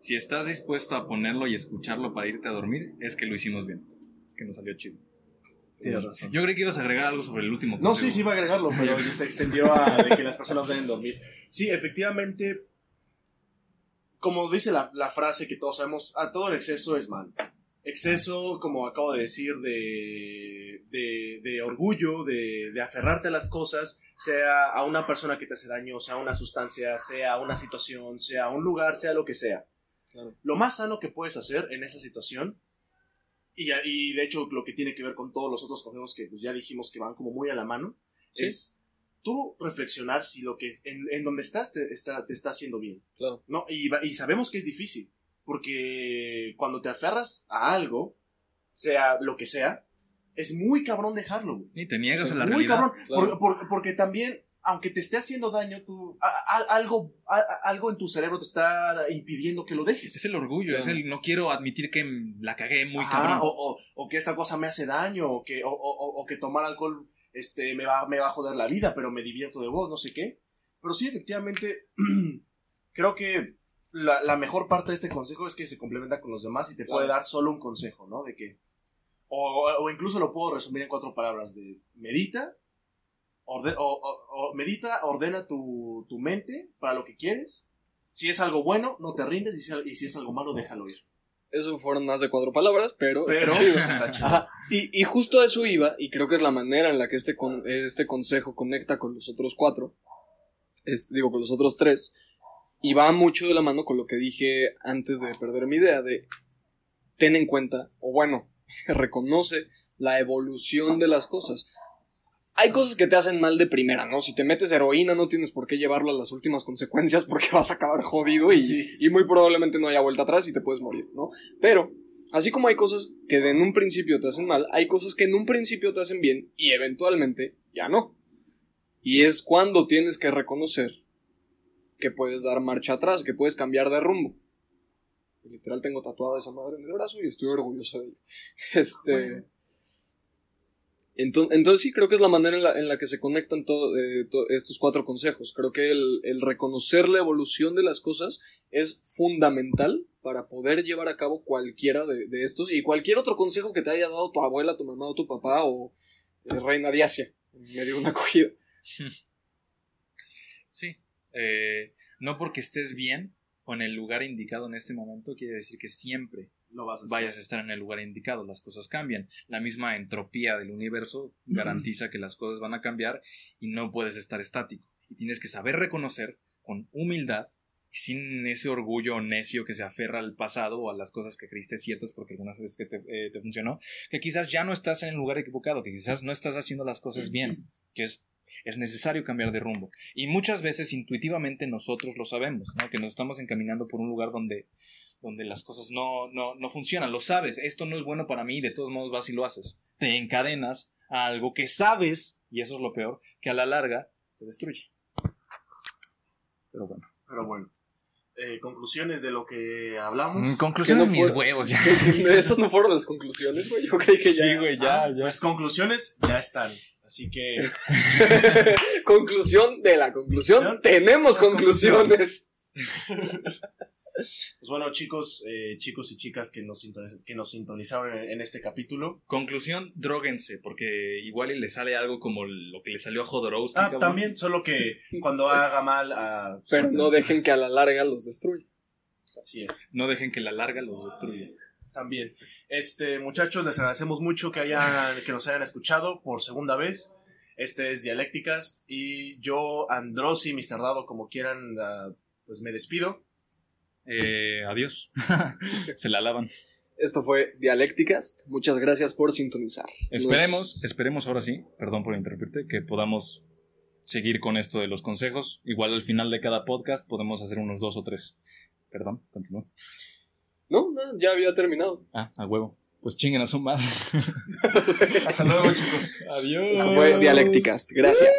Si estás dispuesto a ponerlo y escucharlo para irte a dormir, es que lo hicimos bien. Es que nos salió chido. Tienes razón. Yo creí que ibas a agregar algo sobre el último No, consejo. sí, sí iba a agregarlo, pero se extendió a de que las personas deben dormir. Sí, efectivamente, como dice la, la frase que todos sabemos, a todo el exceso es malo. Exceso, como acabo de decir, de, de, de orgullo, de, de aferrarte a las cosas, sea a una persona que te hace daño, sea una sustancia, sea una situación, sea un lugar, sea lo que sea. Claro. Lo más sano que puedes hacer en esa situación, y, y de hecho lo que tiene que ver con todos los otros consejos que pues, ya dijimos que van como muy a la mano, Sí. es tú reflexionar si lo que en, en donde estás te está, te está haciendo bien. Claro. ¿no? Y, y sabemos que es difícil, porque cuando te aferras a algo, sea lo que sea, es muy cabrón dejarlo. güey. Y te niegas a la muy realidad. cabrón, Claro. por- por- porque también, aunque te esté haciendo daño, tú, a- a- algo, a- a- algo en tu cerebro te está impidiendo que lo dejes. Es el orgullo, Claro. es el no quiero admitir que la cagué muy Ajá, cabrón. o, o- o que esta cosa me hace daño, o que, o, o- o que tomar alcohol este, me, va, me va a joder la vida, pero me divierto de vos, no sé qué. Pero sí, efectivamente, creo que la, la mejor parte de este consejo es que se complementa con los demás y te Claro. puede dar solo un consejo, ¿no? De que, o, o incluso lo puedo resumir en cuatro palabras, de medita, orde- o, o- o medita, ordena tu, tu mente para lo que quieres. Si es algo bueno, no te rindes, y si, y si es algo malo, déjalo ir. Eso fueron más de cuatro palabras, pero, Pero está chido. está chido. Ajá. Y, y justo a eso iba, y creo que es la manera en la que este, con- este consejo conecta con los otros cuatro, es- digo, con los otros tres, y va mucho de la mano con lo que dije antes de perder mi idea, de ten en cuenta, o bueno, reconoce la evolución de las cosas. Hay cosas que te hacen mal de primera, ¿no? Si te metes heroína no tienes por qué llevarlo a las últimas consecuencias porque vas a acabar jodido y, Sí. y muy probablemente no haya vuelta atrás y te puedes morir, ¿no? Pero, así como hay cosas que en un principio te hacen mal, hay cosas que en un principio te hacen bien y eventualmente ya no. Y es cuando tienes que reconocer que puedes dar marcha atrás, que puedes cambiar de rumbo. Literal tengo tatuada esa madre en el brazo y estoy orgulloso de ello. Este... Entonces, entonces sí, creo que es la manera en la, en la que se conectan todo- eh, to- estos cuatro consejos. Creo que el, reconocer la evolución de las cosas es fundamental para poder llevar a cabo cualquiera de, estos y cualquier otro consejo que te haya dado tu abuela, tu mamá o tu papá o eh, Reina de Asia en medio de una acogida. Sí. Eh, no porque estés bien o en el lugar indicado en este momento quiere decir que siempre No vas a hacer. vayas a estar en el lugar indicado. Las cosas cambian. La misma entropía del universo garantiza que las cosas van a cambiar y no puedes estar estático. Y tienes que saber reconocer con humildad y sin ese orgullo necio que se aferra al pasado o a las cosas que creíste ciertas porque algunas veces que te, eh, te funcionó, que quizás ya no estás en el lugar equivocado, que quizás no estás haciendo las cosas bien, que es, es necesario cambiar de rumbo. Y muchas veces intuitivamente nosotros lo sabemos, ¿no? que nos estamos encaminando por un lugar donde, donde las cosas no, no, no funcionan. Lo sabes, esto no es bueno para mí, de todos modos vas y lo haces. Te encadenas a algo que sabes, y eso es lo peor, que a la larga te destruye. Pero bueno. Pero bueno. Eh, conclusiones de lo que hablamos. Mm, Conclusiones no mis huevos ya. Esas no fueron las conclusiones, güey. Yo creí que ya. Sí, güey, ya, Ah, ya. Pues conclusiones ya están. Así que Conclusión de la conclusión. Tenemos conclusiones. Pues bueno, chicos, eh, chicos y chicas que nos, que nos sintonizaron en, en este capítulo. Conclusión, dróguense, porque igual y le sale algo como lo que le salió a Jodorowsky. Ah, cabrón. también, solo que cuando haga mal a... Pero no dejen que a la larga los destruya. Así es, No dejen que la larga los destruya. también. Este, muchachos, les agradecemos mucho que, hayan, que nos hayan escuchado por segunda vez. Este es Dialécticas y yo, Androsi, Mr. Dado, como quieran, ah, pues me despido. Eh, adiós. Se la lavan. Esto fue Dialécticas. Muchas gracias por sintonizar. Esperemos, esperemos ahora sí, perdón por interrumpirte, que podamos seguir con esto de los consejos. Igual al final de cada podcast podemos hacer unos dos o tres. Perdón, continúa. No, no, ya había terminado. Ah, a huevo. Pues chinguen a su madre. Hasta luego, chicos. Adiós. Esto fue Dialécticas. Gracias.